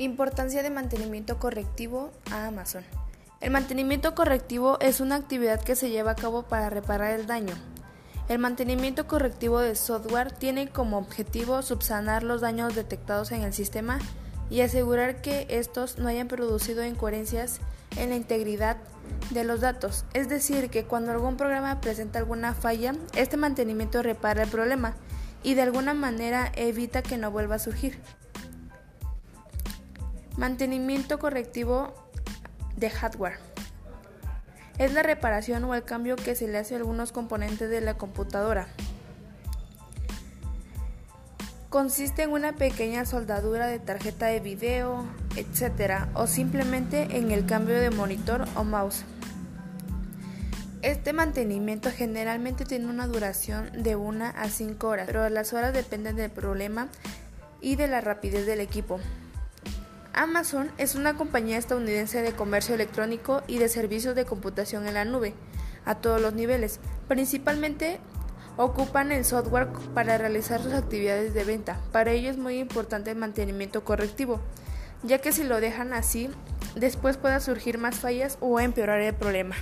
Importancia de mantenimiento correctivo a Amazon. El mantenimiento correctivo es una actividad que se lleva a cabo para reparar el daño. El mantenimiento correctivo de software tiene como objetivo subsanar los daños detectados en el sistema y asegurar que estos no hayan producido incoherencias en la integridad de los datos. Es decir, que cuando algún programa presenta alguna falla, este mantenimiento repara el problema y de alguna manera evita que no vuelva a surgir. Mantenimiento correctivo de hardware. Es la reparación o el cambio que se le hace a algunos componentes de la computadora. Consiste en una pequeña soldadura de tarjeta de video, etc. o simplemente en el cambio de monitor o mouse. Este mantenimiento generalmente tiene una duración de 1 a 5 horas, pero las horas dependen del problema y de la rapidez del equipo. Amazon es una compañía estadounidense de comercio electrónico y de servicios de computación en la nube, a todos los niveles. Principalmente ocupan el software para realizar sus actividades de venta. Para ello es muy importante el mantenimiento correctivo, ya que si lo dejan así, después pueda surgir más fallas o empeorar el problema.